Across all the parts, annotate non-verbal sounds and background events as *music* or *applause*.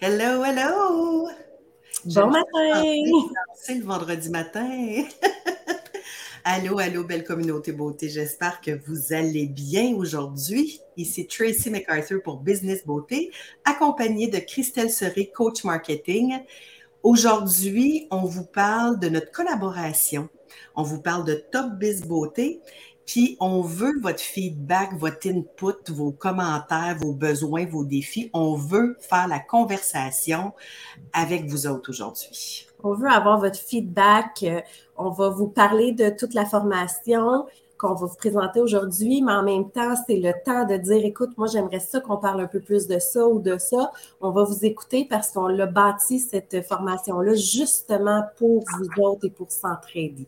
Hello, hello! Bon matin! C'est le vendredi matin. *laughs* allô, allô, belle communauté beauté. J'espère que vous allez bien aujourd'hui. Ici Tracy MacArthur pour Business Beauté, accompagnée de Christelle Seré, coach marketing. Aujourd'hui, on vous parle de notre collaboration. On vous parle de Top Biz Beauté puis on veut votre feedback, votre input, vos commentaires, vos besoins, vos défis. On veut faire la conversation avec vous autres aujourd'hui. On veut avoir votre feedback. Euh, on va vous parler de toute la formation qu'on va vous présenter aujourd'hui, mais en même temps, c'est le temps de dire, écoute, moi, j'aimerais ça qu'on parle un peu plus de ça ou de ça. On va vous écouter parce qu'on l'a bâti, cette formation-là, justement pour vous autres et pour s'entraider.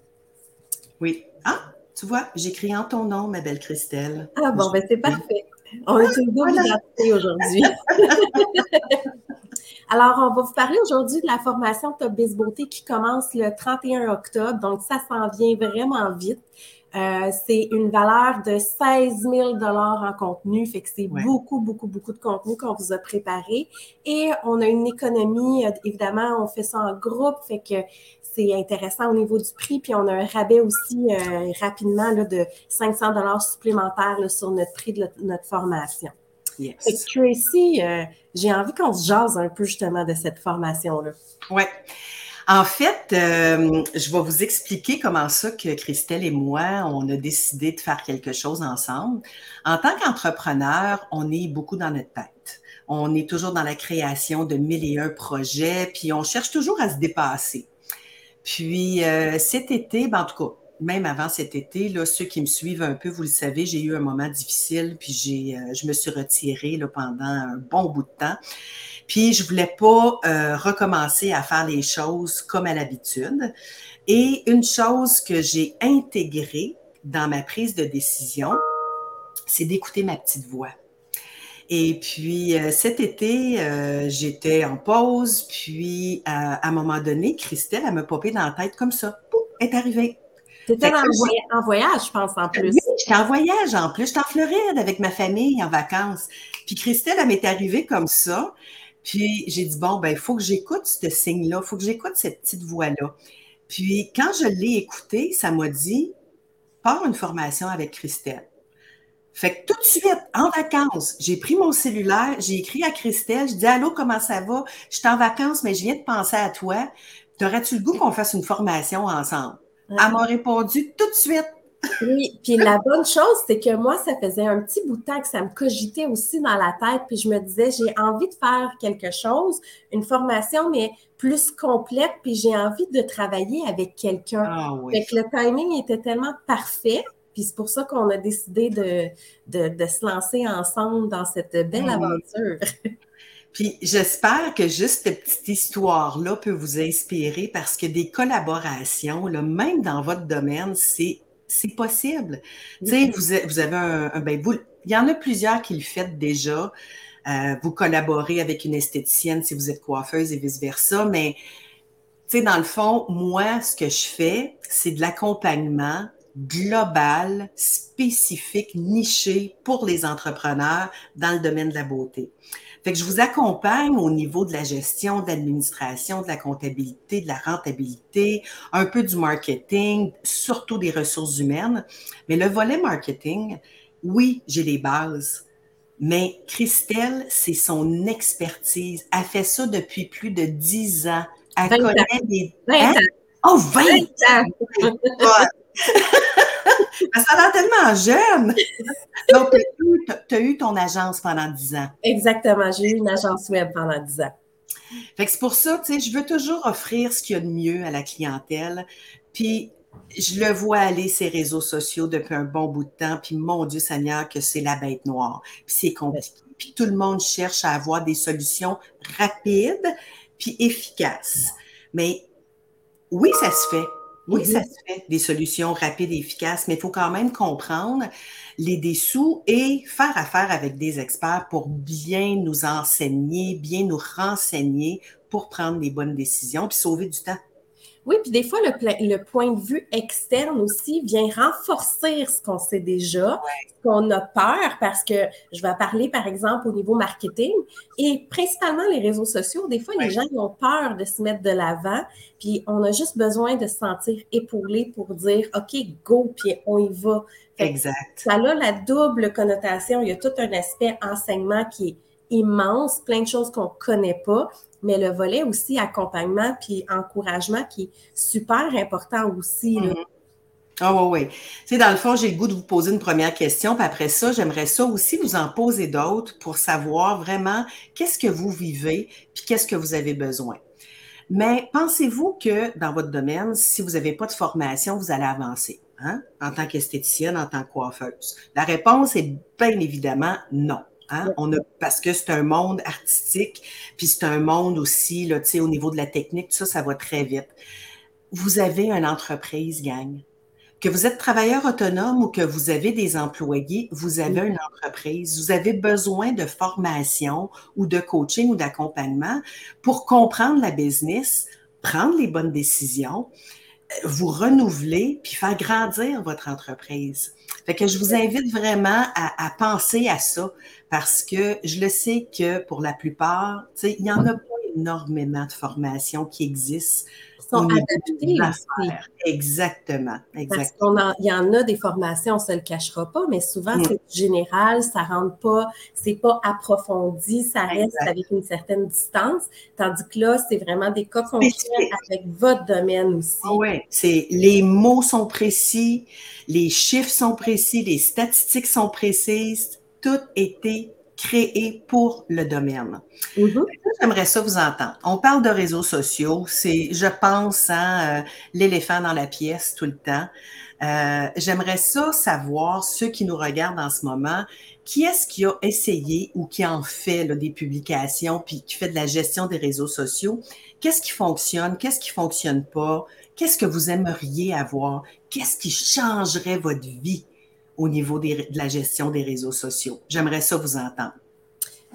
Oui. Ah, tu vois, j'écris en ton nom, ma belle Christelle. Ah bon, ben c'est parfait. On est une double identité aujourd'hui. *laughs* Alors, on va vous parler aujourd'hui de la formation Top Biz Beauté qui commence le 31 octobre. Donc, ça s'en vient vraiment vite. Euh, c'est une valeur de 16 000 en contenu, fait que c'est beaucoup, beaucoup, beaucoup de contenu qu'on vous a préparé. Et on a une économie, euh, évidemment, on fait ça en groupe, fait que c'est intéressant au niveau du prix. Puis on a un rabais aussi euh, rapidement là, de 500 dollars supplémentaires sur notre prix de notre formation. Yes. Tracy, j'ai envie qu'on se jase un peu justement de cette formation-là. Oui. En fait, euh, je vais vous expliquer comment ça que Christelle et moi, on a décidé de faire quelque chose ensemble. En tant qu'entrepreneur, on est beaucoup dans notre tête. On est toujours dans la création de mille et un projets, puis on cherche toujours à se dépasser. Puis euh, cet été, ben, en tout cas, même avant cet été, là, ceux qui me suivent un peu, vous le savez, j'ai eu un moment difficile, puis j'ai, euh, je me suis retirée là, pendant un bon bout de temps. Puis je voulais pas euh, recommencer à faire les choses comme à l'habitude. Et une chose que j'ai intégrée dans ma prise de décision, c'est d'écouter ma petite voix. Et puis euh, cet été, euh, j'étais en pause, puis à un moment donné, Christelle, elle me popé dans la tête comme ça. Pouf, est arrivée. C'était en, voyage, je pense, en plus. Oui, j'étais en voyage en plus. J'étais en Floride avec ma famille en vacances. Puis Christelle, elle m'est arrivée comme ça. Puis j'ai dit, bon, ben, il faut que j'écoute ce signe-là, il faut que j'écoute cette petite voix-là. Puis quand je l'ai écouté, ça m'a dit, pars une formation avec Christelle. Fait que tout de suite, en vacances, j'ai pris mon cellulaire, j'ai écrit à Christelle, je dis Allô, comment ça va? Je suis en vacances, mais je viens de penser à toi. T'aurais-tu le goût qu'on fasse une formation ensemble? Elle m'a répondu tout de suite. Oui, puis la bonne chose, c'est que moi, ça faisait un petit bout de temps que ça me cogitait aussi dans la tête, puis je me disais, j'ai envie de faire quelque chose, une formation, mais plus complète, puis j'ai envie de travailler avec quelqu'un. Ah, oui. le timing était tellement parfait, puis c'est pour ça qu'on a décidé de, de, se lancer ensemble dans cette belle ah aventure. *laughs* Puis j'espère que juste cette petite histoire-là peut vous inspirer parce que des collaborations, là, même dans votre domaine, c'est c'est possible. Tu sais, vous, vous, avez un, ben, il y en a plusieurs qui le font déjà. Euh, vous collaborez avec une esthéticienne si vous êtes coiffeuse et vice-versa, mais tu sais, dans le fond, moi, ce que je fais, c'est de l'accompagnement global, spécifique, niché pour les entrepreneurs dans le domaine de la beauté. Fait que je vous accompagne au niveau de la gestion, de l'administration, de la comptabilité, de la rentabilité, un peu du marketing, surtout des ressources humaines. Mais le volet marketing, oui, j'ai les bases. Mais Christelle, c'est son expertise. Elle fait ça depuis plus de dix ans. Elle connaît des... 20 hein? ans. Oh, 20 ans! *laughs* Ça a l'air tellement jeune. *laughs* Donc, tu as, eu ton agence pendant 10 ans. Exactement. J'ai eu une agence web pendant 10 ans. Fait que c'est pour ça, tu sais, je veux toujours offrir ce qu'il y a de mieux à la clientèle. Puis, je le vois aller ces réseaux sociaux depuis un bon bout de temps. Puis, mon Dieu Seigneur, que c'est la bête noire. Puis, c'est compliqué. Puis, tout le monde cherche à avoir des solutions rapides puis efficaces. Mais oui, ça se fait. Oui, ça se fait, des solutions rapides et efficaces, mais il faut quand même comprendre les dessous et faire affaire avec des experts pour bien nous enseigner, bien nous renseigner pour prendre les bonnes décisions puis sauver du temps. Oui, puis des fois, le, point de vue externe aussi vient renforcer ce qu'on sait déjà, ce qu'on a peur, parce que je vais parler, par exemple, au niveau marketing et principalement les réseaux sociaux. Des fois, les gens ont peur de se mettre de l'avant, puis on a juste besoin de se sentir épaulé pour dire OK, go, puis on y va. exact. Ça a la double connotation. Il y a tout un aspect enseignement qui est immense, plein de choses qu'on ne connaît pas, mais le volet aussi accompagnement puis encouragement qui est super important aussi. Mm-hmm. Ah oui, oui. Tu sais, dans le fond, j'ai le goût de vous poser une première question, puis après ça, j'aimerais ça aussi vous en poser d'autres pour savoir vraiment qu'est-ce que vous vivez, puis qu'est-ce que vous avez besoin. Mais pensez-vous que dans votre domaine, si vous n'avez pas de formation, vous allez avancer hein, en tant qu'esthéticienne, en tant que coiffeuse? La réponse est bien évidemment non. Hein? On a, parce que c'est un monde artistique, puis c'est un monde aussi, là, au niveau de la technique, tout ça, ça va très vite. Vous avez une entreprise, gang. Que vous êtes travailleur autonome ou que vous avez des employés, vous avez une entreprise. Vous avez besoin de formation ou de coaching ou d'accompagnement pour comprendre la business, prendre les bonnes décisions, vous renouveler puis faire grandir votre entreprise. Fait que je vous invite vraiment à, à penser à ça parce que je le sais que pour la plupart, il n'y en a pas énormément de formations qui existent. Sont adaptées. Exactement, exactement. Il y en a des formations, on ne se le cachera pas, mais souvent mm. c'est général, ça rentre pas, c'est pas approfondi, ça reste avec une certaine distance. Tandis que là, c'est vraiment des cas concrets avec votre domaine aussi. Oui, c'est les mots sont précis, les chiffres sont précis, les statistiques sont précises tout été créé pour le domaine. Mm-hmm. J'aimerais ça vous entendre. On parle de réseaux sociaux, c'est, je pense, hein, euh, l'éléphant dans la pièce tout le temps. Euh, j'aimerais ça savoir, ceux qui nous regardent en ce moment, qui est-ce qui a essayé ou qui en fait des publications, puis qui fait de la gestion des réseaux sociaux? Qu'est-ce qui fonctionne? Qu'est-ce qui fonctionne pas? Qu'est-ce que vous aimeriez avoir? Qu'est-ce qui changerait votre vie? Au niveau de la gestion des réseaux sociaux. J'aimerais ça vous entendre.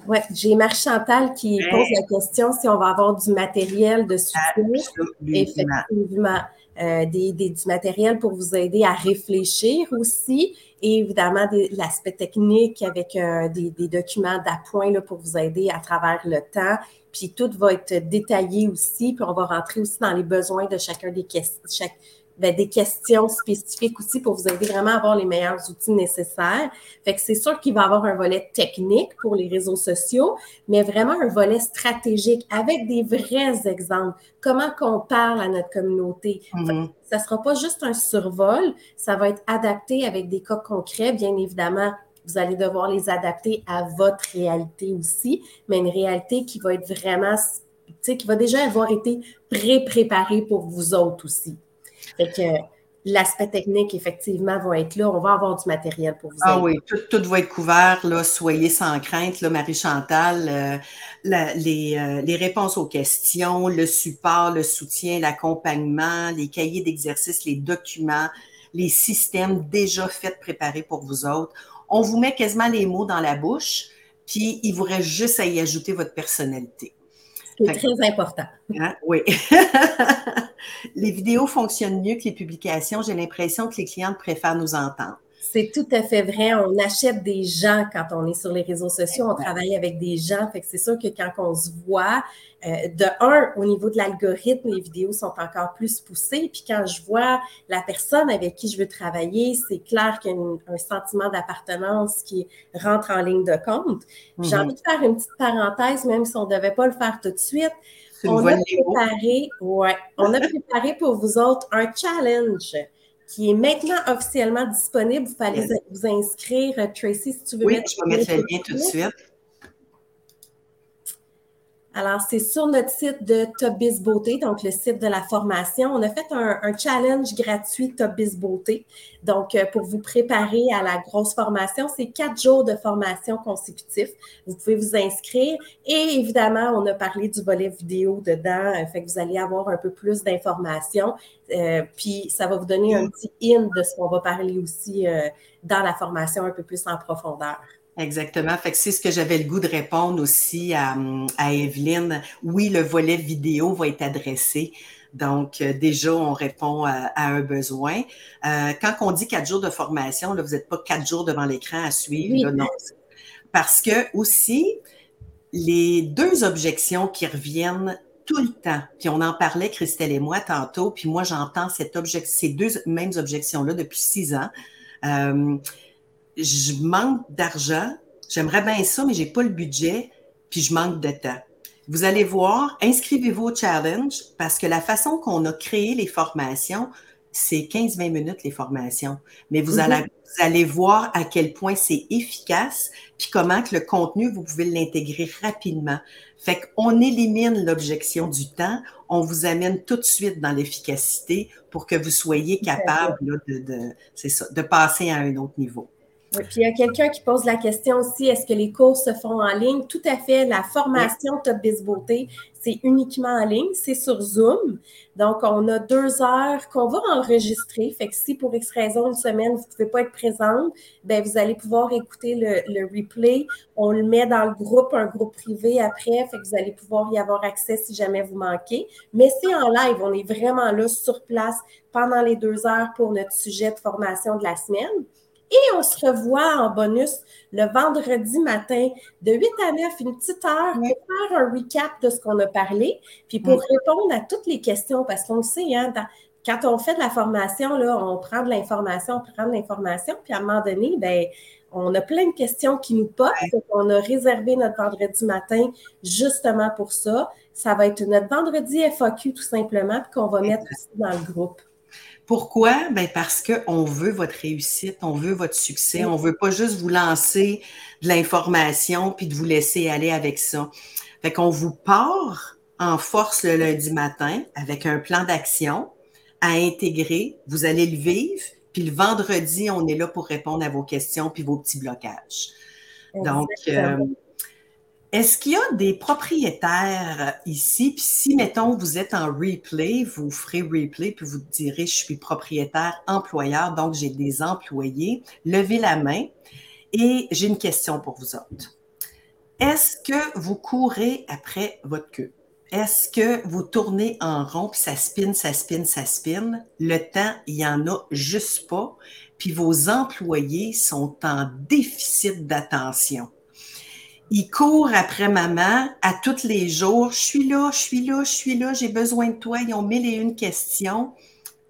Oui, j'ai Marie-Chantal qui pose la question si on va avoir du matériel de soutien. Effectivement. Euh, des, du matériel pour vous aider à réfléchir aussi et évidemment l'aspect technique avec euh, des, documents d'appoint pour vous aider à travers le temps. Puis tout va être détaillé aussi, puis on va rentrer aussi dans les besoins de chacun des questions, ben, des questions spécifiques aussi pour vous aider vraiment à avoir les meilleurs outils nécessaires. Fait que c'est sûr qu'il va y avoir un volet technique pour les réseaux sociaux, mais vraiment un volet stratégique avec des vrais exemples. Comment qu'on parle à notre communauté. Mm-hmm. Ça ne sera pas juste un survol, ça va être adapté avec des cas concrets, bien évidemment. Vous allez devoir les adapter à votre réalité aussi, mais une réalité qui va être vraiment, tu sais, qui va déjà avoir été pré-préparée pour vous autres aussi. Fait que l'aspect technique, effectivement, va être là. On va avoir du matériel pour vous. Ah oui, tout, va être couvert. Là, soyez sans crainte, Marie-Chantal. Euh, les, euh, les, réponses aux questions, le support, le soutien, l'accompagnement, les cahiers d'exercice, les documents, les systèmes déjà faits, préparés pour vous autres. On vous met quasiment les mots dans la bouche, puis il vous reste juste à y ajouter votre personnalité. C'est très important. Hein? Oui. *laughs* les vidéos fonctionnent mieux que les publications. J'ai l'impression que les clientes préfèrent nous entendre. C'est tout à fait vrai. On achète des gens quand on est sur les réseaux sociaux. On travaille avec des gens. Fait que c'est sûr que quand on se voit, euh, de un, au niveau de l'algorithme, les vidéos sont encore plus poussées. Puis quand je vois la personne avec qui je veux travailler, c'est clair qu'il y a un sentiment d'appartenance qui rentre en ligne de compte. J'ai mm-hmm. envie de faire une petite parenthèse, même si on ne devait pas le faire tout de suite. On a, préparé, ouais, on a préparé pour vous autres un challenge qui est maintenant officiellement disponible. Vous fallait vous inscrire. Tracy, si tu veux oui, je vais mettre le lien tout de suite. Alors, c'est sur notre site de Top Biz Beauté, donc le site de la formation. On a fait un, challenge gratuit Top Biz Beauté. Donc, euh, pour vous préparer à la grosse formation, c'est quatre jours de formation consécutifs. Vous pouvez vous inscrire. Et évidemment, on a parlé du volet vidéo dedans, euh, fait que vous allez avoir un peu plus d'informations. Euh, puis, ça va vous donner un petit in de ce qu'on va parler aussi dans la formation un peu plus en profondeur. Exactement. Fait que c'est ce que j'avais le goût de répondre aussi à, à Evelyne. Oui, le volet vidéo va être adressé Donc, euh, déjà, on répond à, un besoin. Euh, quand on dit quatre jours de formation, là, vous n'êtes pas quatre jours devant l'écran à suivre. non. Parce que aussi, les deux objections qui reviennent tout le temps, puis on en parlait, Christelle et moi, tantôt, puis moi, j'entends cette ces deux mêmes objections-là depuis six ans. Euh, je manque d'argent, j'aimerais bien ça, mais j'ai pas le budget, puis je manque de temps. Vous allez voir, inscrivez-vous au challenge parce que la façon qu'on a créé les formations, c'est 15-20 minutes les formations. Mais vous, allez, mhm. vous allez voir à quel point c'est efficace, puis comment que le contenu, vous pouvez l'intégrer rapidement. Fait qu'on élimine l'objection du temps, on vous amène tout de suite dans l'efficacité pour que vous soyez capable de, de, ça, de passer à un autre niveau. Oui, puis il y a quelqu'un qui pose la question aussi, est-ce que les cours se font en ligne? Tout à fait. La formation Top Biz Beauté, c'est uniquement en ligne, c'est sur Zoom. Donc, on a deux heures qu'on va enregistrer. Fait que si pour X raison, une semaine, vous ne pouvez pas être présente, ben vous allez pouvoir écouter le, le, replay. On le met dans le groupe, un groupe privé après. Fait que vous allez pouvoir y avoir accès si jamais vous manquez. Mais c'est en live. On est vraiment là sur place pendant les deux heures pour notre sujet de formation de la semaine. Et on se revoit en bonus le vendredi matin de 8 à 9, une petite heure pour faire un recap de ce qu'on a parlé, puis pour répondre à toutes les questions, parce qu'on le sait, hein, quand on fait de la formation, là, on prend de l'information, on prend de l'information, puis à un moment donné, ben, on a plein de questions qui nous posent. On a réservé notre vendredi matin justement pour ça. Ça va être notre vendredi FAQ tout simplement, puis qu'on va mettre aussi dans le groupe. Pourquoi? Ben parce qu'on veut votre réussite, on veut votre succès, on veut pas juste vous lancer de l'information puis de vous laisser aller avec ça. Fait qu'on vous part en force le lundi matin avec un plan d'action à intégrer. Vous allez le vivre, puis le vendredi, on est là pour répondre à vos questions puis vos petits blocages. Donc, euh, est-ce qu'il y a des propriétaires ici? Puis si, mettons, vous êtes en replay, vous ferez replay, puis vous direz, je suis propriétaire employeur, donc j'ai des employés. Levez la main et j'ai une question pour vous autres. Est-ce que vous courez après votre queue? Est-ce que vous tournez en rond, puis ça spinne, ça spinne, ça spinne? Le temps, il n'y en a juste pas. Puis vos employés sont en déficit d'attention. Ils courent après maman à tous les jours. Je suis là, je suis là, je suis là, j'ai besoin de toi. Ils ont mille et une questions.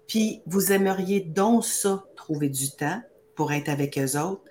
Puis vous aimeriez donc ça, trouver du temps pour être avec eux autres,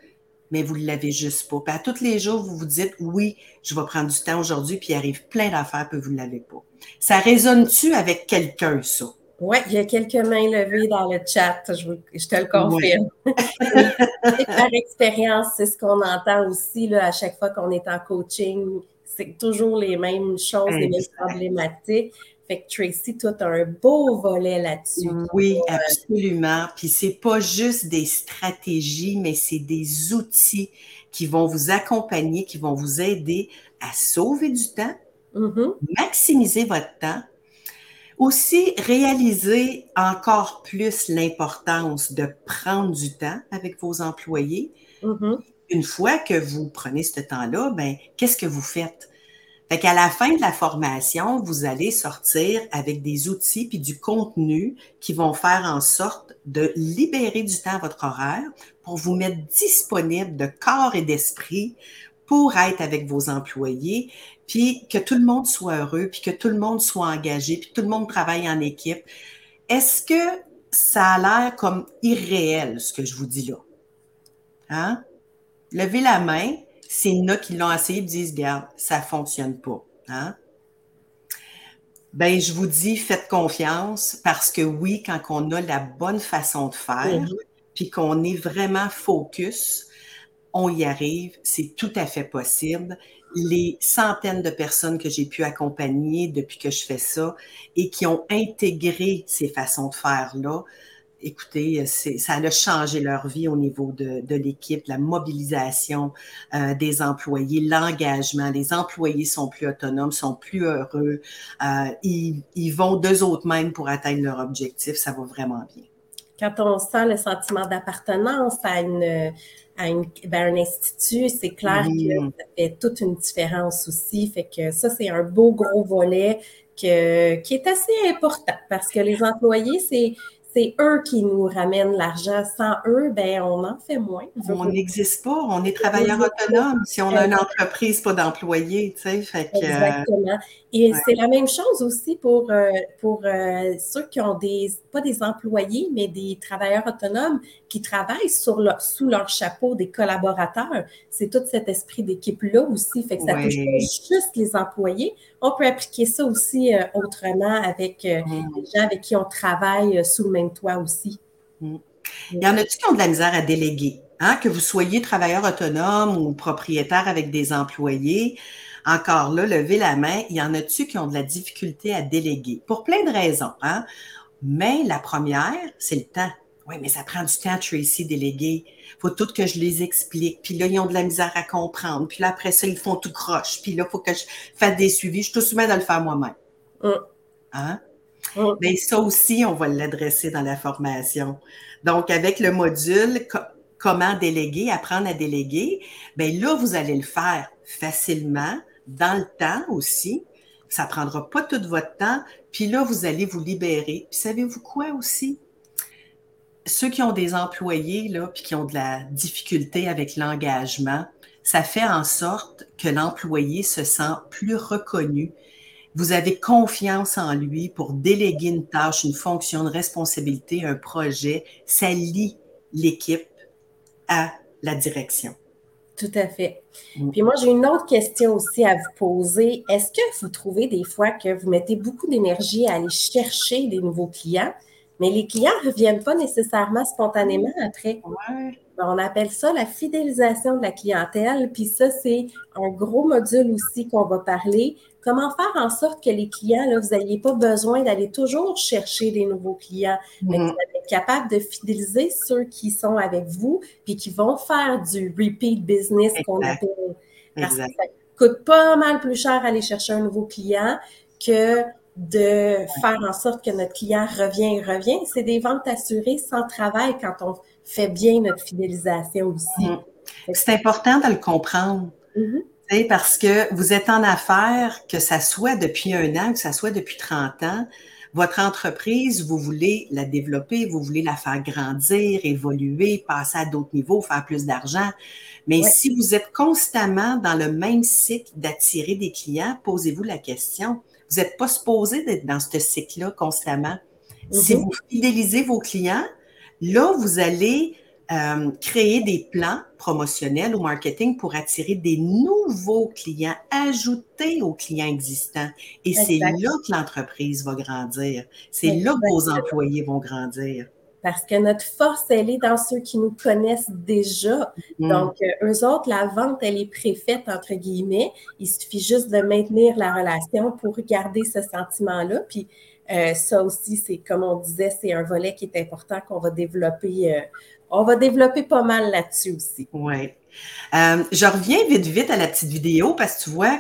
mais vous ne l'avez juste pas. Puis à tous les jours, vous vous dites oui, je vais prendre du temps aujourd'hui, puis il arrive plein d'affaires, puis vous ne l'avez pas. Ça résonne-tu avec quelqu'un, ça? Oui, il y a quelques mains levées dans le chat, je, te le confirme. *laughs* par expérience, c'est ce qu'on entend aussi là, à chaque fois qu'on est en coaching. C'est toujours les mêmes choses, les mêmes problématiques. Fait que Tracy, as un beau volet là-dessus. Oui, absolument. Puis c'est pas juste des stratégies, mais c'est des outils qui vont vous accompagner, qui vont vous aider à sauver du temps, mm-hmm. maximiser votre temps, aussi, réaliser encore plus l'importance de prendre du temps avec vos employés. Mm-hmm. Une fois que vous prenez ce temps-là, ben, qu'est-ce que vous faites? Fait qu'à la fin de la formation, vous allez sortir avec des outils puis du contenu qui vont faire en sorte de libérer du temps à votre horaire pour vous mettre disponible de corps et d'esprit pour être avec vos employés puis que tout le monde soit heureux, puis que tout le monde soit engagé, puis que tout le monde travaille en équipe. Est-ce que ça a l'air comme irréel, ce que je vous dis là? Hein? Levez la main, c'est nous qui l'ont essayé, disent, regarde, ça fonctionne pas. Hein? Ben, je vous dis, faites confiance parce que oui, quand on a la bonne façon de faire, mm-hmm. puis qu'on est vraiment focus, on y arrive, c'est tout à fait possible les centaines de personnes que j'ai pu accompagner depuis que je fais ça et qui ont intégré ces façons de faire-là, écoutez, ça a changé leur vie au niveau de, l'équipe, la mobilisation euh, des employés, l'engagement. Les employés sont plus autonomes, sont plus heureux. Euh, ils, ils, vont d'eux autres mêmes pour atteindre leur objectif. Ça va vraiment bien. quand on sent le sentiment d'appartenance à une à une, ben, un institut, c'est clair que ça fait toute une différence aussi. Fait que ça, c'est un beau gros volet que, qui est assez important parce que les employés, c'est c'est eux qui nous ramènent l'argent. Sans eux, ben on en fait moins. On n'existe pas. On est travailleur autonome si on a une entreprise, pas d'employés. Tu sais, fait que, Exactement. Et c'est la même chose aussi pour, euh, pour euh, ceux qui ont des, pas des employés, mais des travailleurs autonomes qui travaillent sur leur, sous leur chapeau des collaborateurs. C'est tout cet esprit d'équipe-là aussi. Fait que ça touche pas juste les employés. On peut appliquer ça aussi euh, autrement avec mm. les gens avec qui on travaille sous le même toit aussi. Mm. Il y en a-tu qui ont de la misère à déléguer? Hein? Que vous soyez travailleur autonome ou propriétaire avec des employés, encore là, levez la main. Il y en a-tu qui ont de la difficulté à déléguer? Pour plein de raisons. Hein? Mais la première, c'est le temps. Oui, mais ça prend du temps, Tracy, déléguer. faut tout que je les explique. Puis là, ils ont de la misère à comprendre. Puis là, après ça, ils font tout croche. Puis là, il faut que je fasse des suivis. Je suis tout soumis de le faire moi-même. Mm. Hein? *laughs* Mais ça aussi, on va l'adresser dans la formation. Donc, avec le module comment déléguer, apprendre à déléguer, bien là, vous allez le faire facilement dans le temps aussi. Ça prendra pas tout votre temps. Puis là, vous allez vous libérer. Puis savez-vous quoi aussi? Ceux qui ont des employés, là, puis qui ont de la difficulté avec l'engagement, ça fait en sorte que l'employé se sent plus reconnu. Vous avez confiance en lui pour déléguer une tâche, une fonction, une responsabilité, un projet. Ça lie l'équipe à la direction. Tout à fait. Mm. Puis moi, j'ai une autre question aussi à vous poser. Est-ce que vous trouvez des fois que vous mettez beaucoup d'énergie à aller chercher des nouveaux clients, mais les clients ne reviennent pas nécessairement spontanément après? Ouais. Ben, on appelle ça la fidélisation de la clientèle. Puis ça, c'est un gros module aussi qu'on va parler. Comment faire en sorte que les clients, là, vous n'ayez pas besoin d'aller toujours chercher des nouveaux clients, mais que mm-hmm. vous êtes capable de fidéliser ceux qui sont avec vous, puis qui vont faire du repeat business qu'on appelle. Parce que ça coûte pas mal plus cher aller chercher un nouveau client que de faire en sorte que notre client revient et revient. C'est des ventes assurées sans travail quand on fait bien notre fidélisation aussi. Mm. C'est important de le comprendre. Mm-hmm. Parce que vous êtes en affaires, que ça soit depuis un an, que ça soit depuis 30 ans, votre entreprise, vous voulez la développer, vous voulez la faire grandir, évoluer, passer à d'autres niveaux, faire plus d'argent. Mais si vous êtes constamment dans le même cycle d'attirer des clients, posez-vous la question. Vous n'êtes pas supposé d'être dans ce cycle-là constamment. Si mm-hmm. vous fidélisez vos clients, Là, vous allez euh, créer des plans promotionnels ou marketing pour attirer des nouveaux clients, ajouter aux clients existants. Et c'est là que l'entreprise va grandir. C'est là que vos employés vont grandir. Parce que notre force, elle est dans ceux qui nous connaissent déjà. Mm. Donc, euh, eux autres, la vente, elle est préfaite, entre guillemets. Il suffit juste de maintenir la relation pour garder ce sentiment-là. Puis, euh, ça aussi, c'est comme on disait, c'est un volet qui est important qu'on va développer. Euh, on va développer pas mal là-dessus aussi. Oui. Euh, je reviens vite, vite à la petite vidéo parce que tu vois,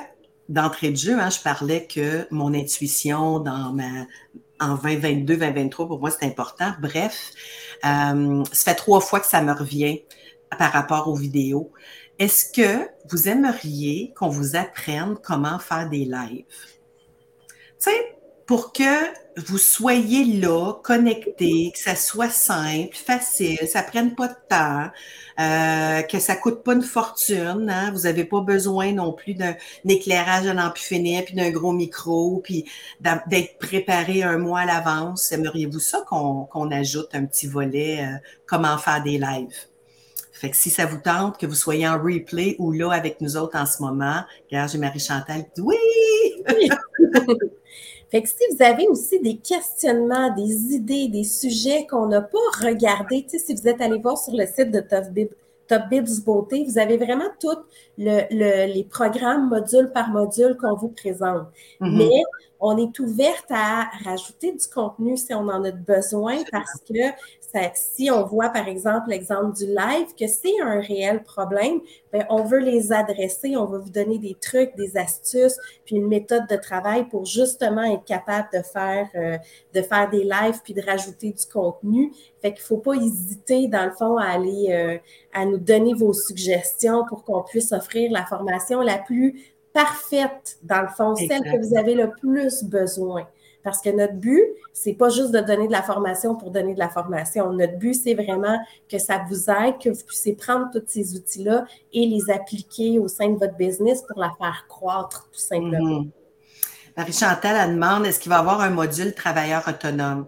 d'entrée de jeu, hein, je parlais que mon intuition dans ma, en 2022, 2023, pour moi, c'est important. Bref, ça fait trois fois que ça me revient par rapport aux vidéos. Est-ce que vous aimeriez qu'on vous apprenne comment faire des lives? Tu pour que vous soyez là, connecté, que ça soit simple, facile, ça prenne pas de temps, euh, que ça coûte pas une fortune. Hein? Vous n'avez pas besoin non plus d'un éclairage à finir, puis d'un gros micro, puis d'être préparé un mois à l'avance. Aimeriez-vous ça qu'on ajoute un petit volet euh, comment faire des lives? Fait que si ça vous tente, que vous soyez en replay ou là avec nous autres en ce moment, regarde, j'ai Marie-Chantal qui dit oui! *laughs* Fait que si vous avez aussi des questionnements, des idées, des sujets qu'on n'a pas regardés, tu sais, si vous êtes allé voir sur le site de Top Top Beauté, vous avez vraiment tous le, les programmes module par module qu'on vous présente. Mm-hmm. Mais on est ouverte à rajouter du contenu si on en a besoin parce que si on voit, par exemple, l'exemple du live, que c'est un réel problème, bien, on veut les adresser, on va vous donner des trucs, des astuces, puis une méthode de travail pour justement être capable de faire, euh, de faire des lives puis de rajouter du contenu. Fait qu'il faut pas hésiter, dans le fond, à aller, euh, à nous donner vos suggestions pour qu'on puisse offrir la formation la plus parfaite, dans le fond, celle que vous avez le plus besoin. Parce que notre but, c'est pas juste de donner de la formation pour donner de la formation. Notre but, c'est vraiment que ça vous aide, que vous puissiez prendre tous ces outils-là et les appliquer au sein de votre business pour la faire croître, tout simplement. Mm-hmm. Marie-Chantal, elle demande est-ce qu'il va y avoir un module travailleur autonome?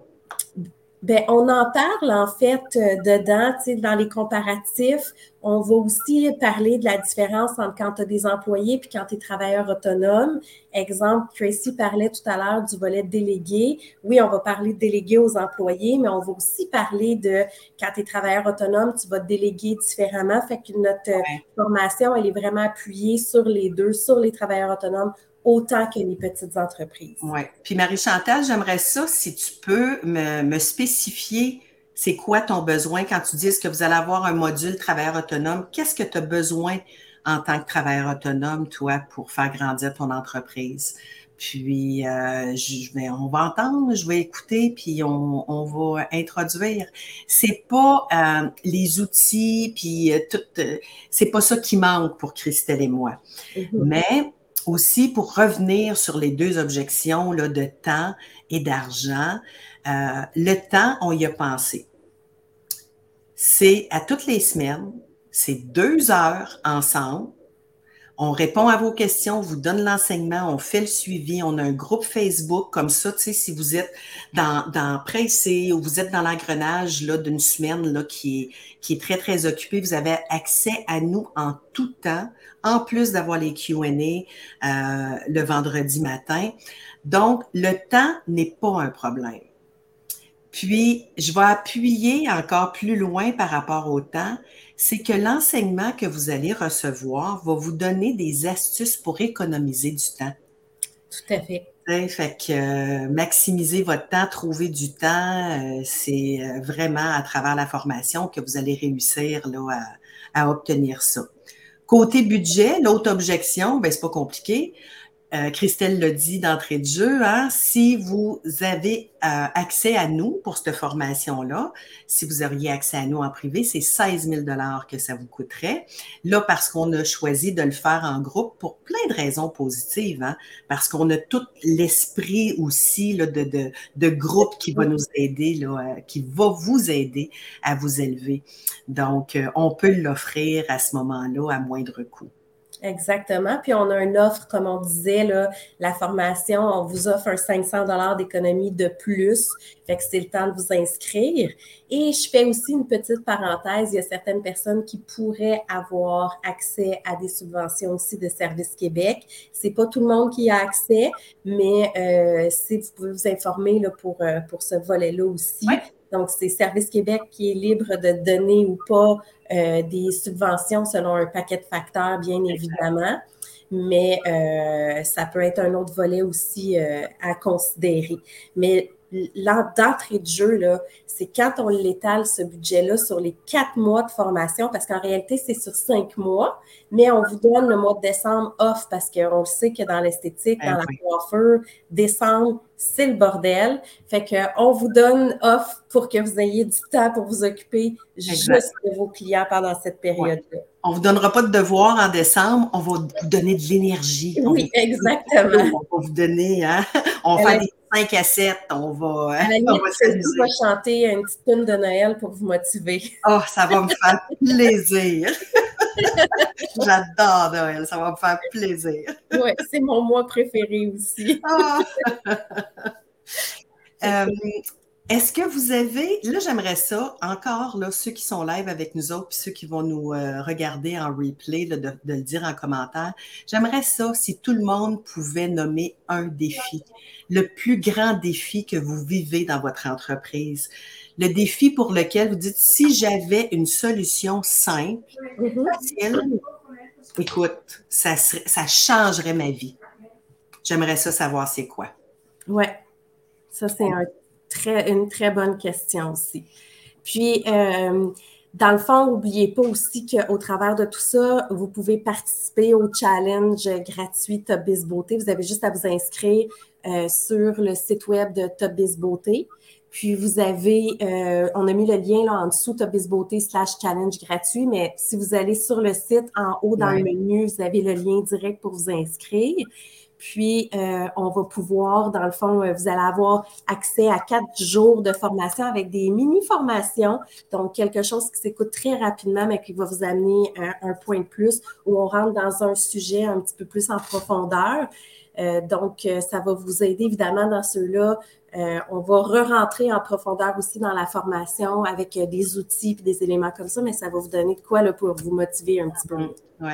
Bien, on en parle en fait euh, dedans, dans les comparatifs. On va aussi parler de la différence entre quand tu as des employés puis quand tu es travailleur autonome. Exemple, Tracy parlait tout à l'heure du volet délégué. Oui, on va parler de délégué aux employés, mais on va aussi parler de quand tu es travailleur autonome, tu vas déléguer différemment. Fait que notre formation, elle est vraiment appuyée sur les deux, sur les travailleurs autonomes autant que les petites entreprises. Oui. Puis Marie-Chantal, j'aimerais ça, si tu peux me, spécifier c'est quoi ton besoin? Quand tu dis que vous allez avoir un module travailleur autonome. Qu'est-ce que tu as besoin en tant que travailleur autonome, toi, pour faire grandir ton entreprise? Puis, euh, je vais, on va entendre, je vais écouter, puis on, va introduire. C'est pas euh, les outils, puis euh, tout, c'est pas ça qui manque pour Christelle et moi. Mm-hmm. Mais aussi pour revenir sur les deux objections là, de temps et d'argent. Euh, le temps, on y a pensé. C'est à toutes les semaines, c'est deux heures ensemble. On répond à vos questions, on vous donne l'enseignement, on fait le suivi, on a un groupe Facebook comme ça, si vous êtes dans, dans pressé ou vous êtes dans l'engrenage d'une semaine là qui est, qui est très, très occupée, vous avez accès à nous en tout temps en plus d'avoir les Q&A euh, le vendredi matin. Donc, le temps n'est pas un problème. Puis, je vais appuyer encore plus loin par rapport au temps, c'est que l'enseignement que vous allez recevoir va vous donner des astuces pour économiser du temps. Tout à fait. Fait que euh, maximiser votre temps, trouver du temps, euh, c'est vraiment à travers la formation que vous allez réussir là, à obtenir ça. Côté budget, l'autre objection, ben, c'est pas compliqué. Euh, Christelle l'a dit d'entrée de jeu, hein, si vous avez euh, accès à nous pour cette formation-là, si vous auriez accès à nous en privé, c'est 16 000 que ça vous coûterait. Là, parce qu'on a choisi de le faire en groupe pour plein de raisons positives, hein, parce qu'on a tout l'esprit aussi de, de, groupe qui va nous aider, euh, qui va vous aider à vous élever. Donc, on peut l'offrir à ce moment-là à moindre coût. Exactement. Puis on a une offre, comme on disait, là, la formation, on vous offre un 500 dollars d'économie de plus. Fait que c'est le temps de vous inscrire. Et je fais aussi une petite parenthèse. Il y a certaines personnes qui pourraient avoir accès à des subventions aussi de Service Québec. C'est pas tout le monde qui a accès, mais euh, si vous pouvez vous informer là, pour, euh, pour ce volet-là aussi. Donc, c'est Service Québec qui est libre de donner ou pas euh, des subventions selon un paquet de facteurs, bien évidemment. Mais euh, ça peut être un autre volet aussi euh, à considérer. Mais d'entrée de jeu, là, c'est quand on l'étale, ce budget-là, sur les quatre mois de formation, parce qu'en réalité, c'est sur cinq mois, mais on vous donne le mois de décembre off parce qu'on sait que dans l'esthétique, dans la coiffure, décembre, c'est le bordel. Fait qu'on vous donne off pour que vous ayez du temps pour vous occuper juste de vos clients pendant cette période-là. On ne vous donnera pas de devoir en décembre, on va vous donner de l'énergie. Oui, exactement. On va vous donner, hein? on va faire des 5 à 7, on va. Hein, on va, chanter une petite tune de Noël pour vous motiver. Oh, ça va me faire *laughs* plaisir. *laughs* J'adore Noël, ça va me faire plaisir. oui, c'est mon mois préféré aussi. Ah! *laughs* Euh, est-ce que vous avez, là j'aimerais ça, encore là, ceux qui sont live avec nous autres, puis ceux qui vont nous euh, regarder en replay, de, le dire en commentaire, j'aimerais ça si tout le monde pouvait nommer un défi, le plus grand défi que vous vivez dans votre entreprise le défi pour lequel vous dites si j'avais une solution simple, facile, écoute, ça, ça changerait ma vie. J'aimerais ça savoir c'est quoi. Oui, ça c'est très, une très bonne question aussi. Puis, euh, dans le fond, n'oubliez pas aussi qu'au travers de tout ça, vous pouvez participer au challenge gratuit Top Biz Beauté. Vous avez juste à vous inscrire euh, sur le site web de Top Biz Beauté. Puis vous avez, euh, on a mis le lien là en dessous, Top Biz Beauté slash challenge gratuit, mais si vous allez sur le site, en haut dans le menu, vous avez le lien direct pour vous inscrire. Puis, euh, on va pouvoir, dans le fond, euh, vous allez avoir accès à quatre jours de formation avec des mini-formations. Donc, quelque chose qui s'écoute très rapidement, mais qui va vous amener euh, un point de plus où on rentre dans un sujet un petit peu plus en profondeur. donc, ça va vous aider évidemment dans ceux-là. On va re-rentrer en profondeur aussi dans la formation avec des outils et des éléments comme ça, mais ça va vous donner de quoi là, pour vous motiver un petit peu. Oui,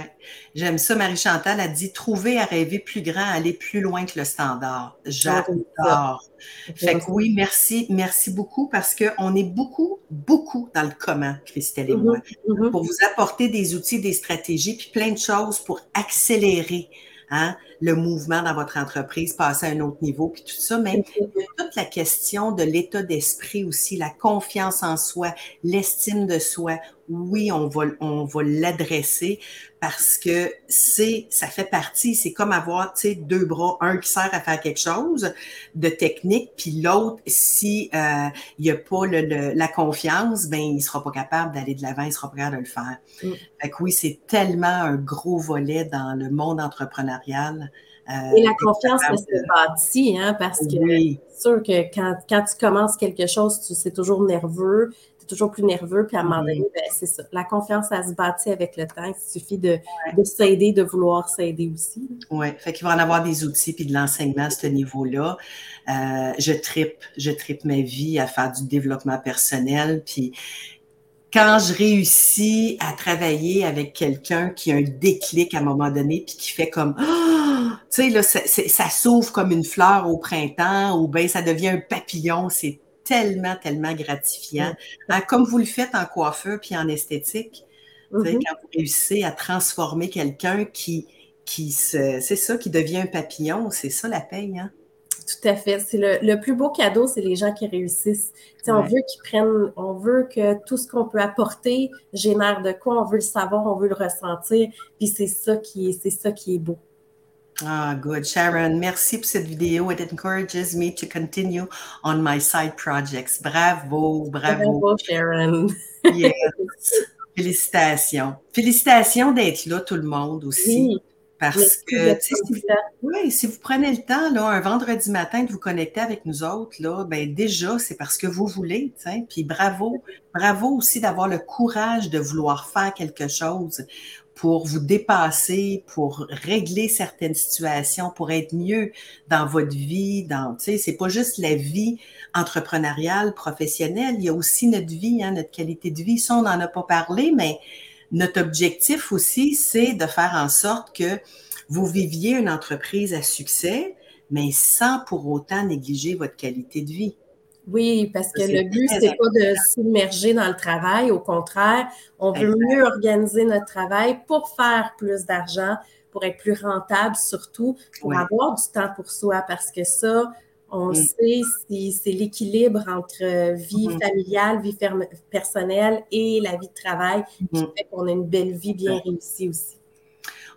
j'aime ça. Marie-Chantal a dit trouver à rêver plus grand, aller plus loin que le standard. J'adore. Fait que oui, merci, merci beaucoup parce qu'on est beaucoup, beaucoup dans le comment, Christelle et moi, mm-hmm, mm-hmm. pour vous apporter des outils, des stratégies, puis plein de choses pour accélérer Hein, le mouvement dans votre entreprise, passer à un autre niveau, puis tout ça, mais toute la question de l'état d'esprit aussi, la confiance en soi, l'estime de soi, oui, on va, on va l'adresser parce que c'est, ça fait partie, c'est comme avoir, tu sais, deux bras, un qui sert à faire quelque chose de technique, puis l'autre, si euh, il n'y a pas le, la confiance, ben il sera pas capable d'aller de l'avant, il sera pas capable de le faire. Mm. Fait que oui, c'est tellement un gros volet dans le monde entrepreneurial. Euh, Et la confiance se bâtit, hein, parce que c'est sûr que quand, quand tu commences quelque chose, tu c'est toujours nerveux, toujours plus nerveux. Puis à un moment donné, ben, c'est ça. La confiance, elle se bâtit avec le temps. Il suffit de, s'aider, de vouloir s'aider aussi. Oui, fait qu'il va en avoir des outils puis de l'enseignement à ce niveau-là. Euh, je tripe, je tripe ma vie à faire du développement personnel. Puis quand je réussis à travailler avec quelqu'un qui a un déclic à un moment donné, puis qui fait comme, tu sais, là, ça, ça s'ouvre comme une fleur au printemps, ou bien ça devient un papillon, c'est tellement, tellement gratifiant. Hein, comme vous le faites en coiffeur puis en esthétique, mm-hmm. quand vous réussissez à transformer quelqu'un qui, qui c'est ça, qui devient un papillon, c'est ça la paye, hein? Tout à fait. C'est le, plus beau cadeau, c'est les gens qui réussissent. On veut qu'ils prennent, on veut que tout ce qu'on peut apporter génère de quoi, on veut le savoir, on veut le ressentir, puis c'est ça qui c'est ça qui est beau. Ah, good. Sharon, merci pour cette vidéo. It encourages me to continue on my side projects. Bravo, bravo. Bravo, Sharon. yes. Félicitations. Félicitations d'être là, tout le monde aussi. Parce que, si vous, oui, si vous prenez le temps, là, un vendredi matin, de vous connecter avec nous autres, là, ben déjà, c'est parce que vous voulez. Puis bravo, bravo aussi d'avoir le courage de vouloir faire quelque chose pour vous dépasser, pour régler certaines situations, pour être mieux dans votre vie, dans, tu sais, c'est pas juste la vie entrepreneuriale, professionnelle, il y a aussi notre vie, hein, notre qualité de vie. Ça, on n'en a pas parlé, mais notre objectif aussi, c'est de faire en sorte que vous viviez une entreprise à succès, mais sans pour autant négliger votre qualité de vie. Oui, parce que le but, c'est pas de s'immerger dans le travail. Au contraire, on veut mieux organiser notre travail pour faire plus d'argent, pour être plus rentable surtout, pour avoir du temps pour soi, parce que ça, on mm. sait si c'est l'équilibre entre vie mm-hmm. familiale, vie personnelle et la vie de travail qui mm-hmm. fait qu'on a une belle vie bien réussie aussi.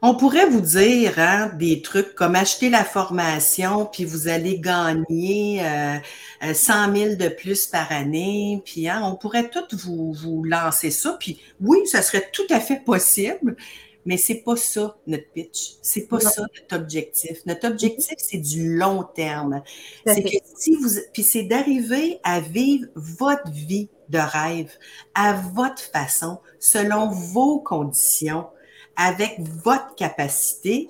On pourrait vous dire hein, des trucs comme acheter la formation, puis vous allez gagner euh, 100 000 de plus par année, puis hein, on pourrait tout vous, vous lancer ça. Puis oui, ça serait tout à fait possible, mais c'est pas ça notre pitch. C'est pas ça notre objectif. Notre objectif, c'est du long terme. C'est que si vous, puis c'est d'arriver à vivre votre vie de rêve à votre façon, selon vos conditions avec votre capacité,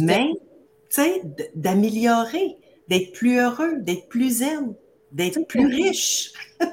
mais, d'améliorer, d'être plus heureux, d'être plus zen, d'être plus riche. *laughs*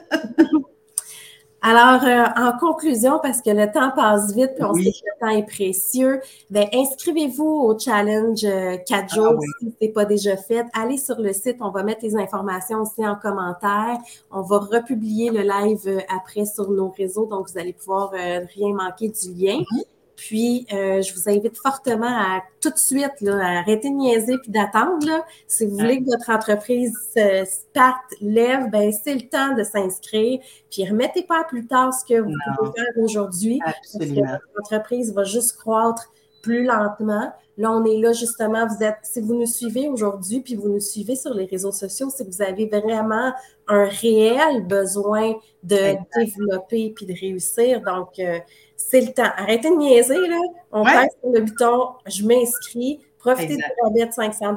Alors, euh, en conclusion, parce que le temps passe vite, puis on sait que le temps est précieux, ben, inscrivez-vous au challenge 4 euh, ah jours si ce n'est pas déjà fait. Allez sur le site, on va mettre les informations aussi en commentaire. On va republier le live euh, après sur nos réseaux, donc vous allez pouvoir rien manquer du lien. Mm-hmm. Puis, euh, je vous invite fortement à tout de suite là, à arrêter de niaiser puis d'attendre. Si vous voulez que votre entreprise se parte, lève, ben c'est le temps de s'inscrire. Puis, remettez pas plus tard ce que vous pouvez faire aujourd'hui. Parce que votre entreprise va juste croître plus lentement. Là, on est là justement, vous êtes, si vous nous suivez aujourd'hui, puis vous nous suivez sur les réseaux sociaux, c'est que vous avez vraiment un réel besoin de développer puis de réussir. Donc, euh, c'est le temps. Arrêtez de niaiser, là. On passe sur le bouton, je m'inscris. Profitez de la de 500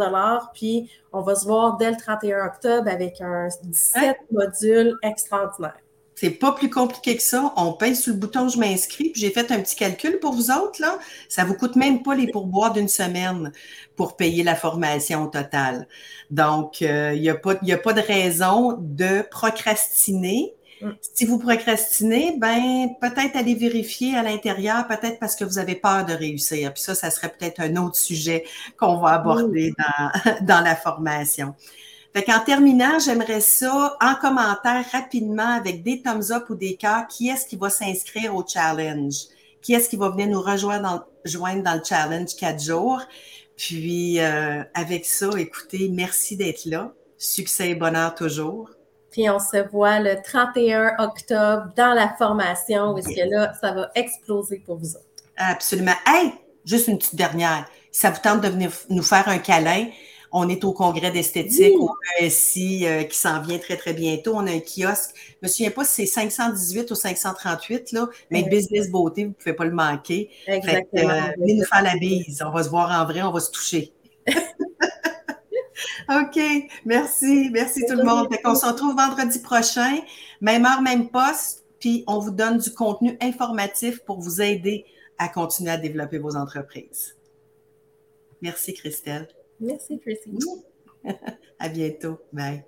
puis on va se voir dès le 31 octobre avec un 17 modules extraordinaires. C'est pas plus compliqué que ça. On pèse sur le bouton je m'inscris, puis j'ai fait un petit calcul pour vous autres, là. Ça vous coûte même pas les pourboires d'une semaine pour payer la formation totale. Donc, euh, il n'y a, pas, a pas de raison de procrastiner. Mm. Si vous procrastinez, ben peut-être aller vérifier à l'intérieur, peut-être parce que vous avez peur de réussir. Puis ça, ça serait peut-être un autre sujet qu'on va aborder dans, *laughs* dans la formation. Fait qu'en terminant, j'aimerais ça en commentaire rapidement avec des thumbs up ou des cœurs. Qui est-ce qui va s'inscrire au challenge? Qui est-ce qui va venir nous rejoindre dans, dans le challenge quatre jours? Puis euh, avec ça, écoutez, merci d'être là. Succès et bonheur toujours. Puis on se voit le 31 octobre dans la formation, parce que là, ça va exploser pour vous autres. Absolument. Hey, juste une petite dernière. Ça vous tente de venir nous faire un câlin? On est au congrès d'esthétique au ESI euh, qui s'en vient très, très bientôt. On a un kiosque. Je me souviens pas si c'est 518 ou 538, là, mais Business Beauté, vous ne pouvez pas le manquer. Exactement. Euh, venez nous faire la bise. On va se voir en vrai, on va se toucher. OK. Merci. Merci tout le monde. on se retrouve vendredi prochain, même heure, même poste, puis on vous donne du contenu informatif pour vous aider à continuer à développer vos entreprises. Merci, Christelle. Merci, Chrissy. *laughs* à bientôt. Bye.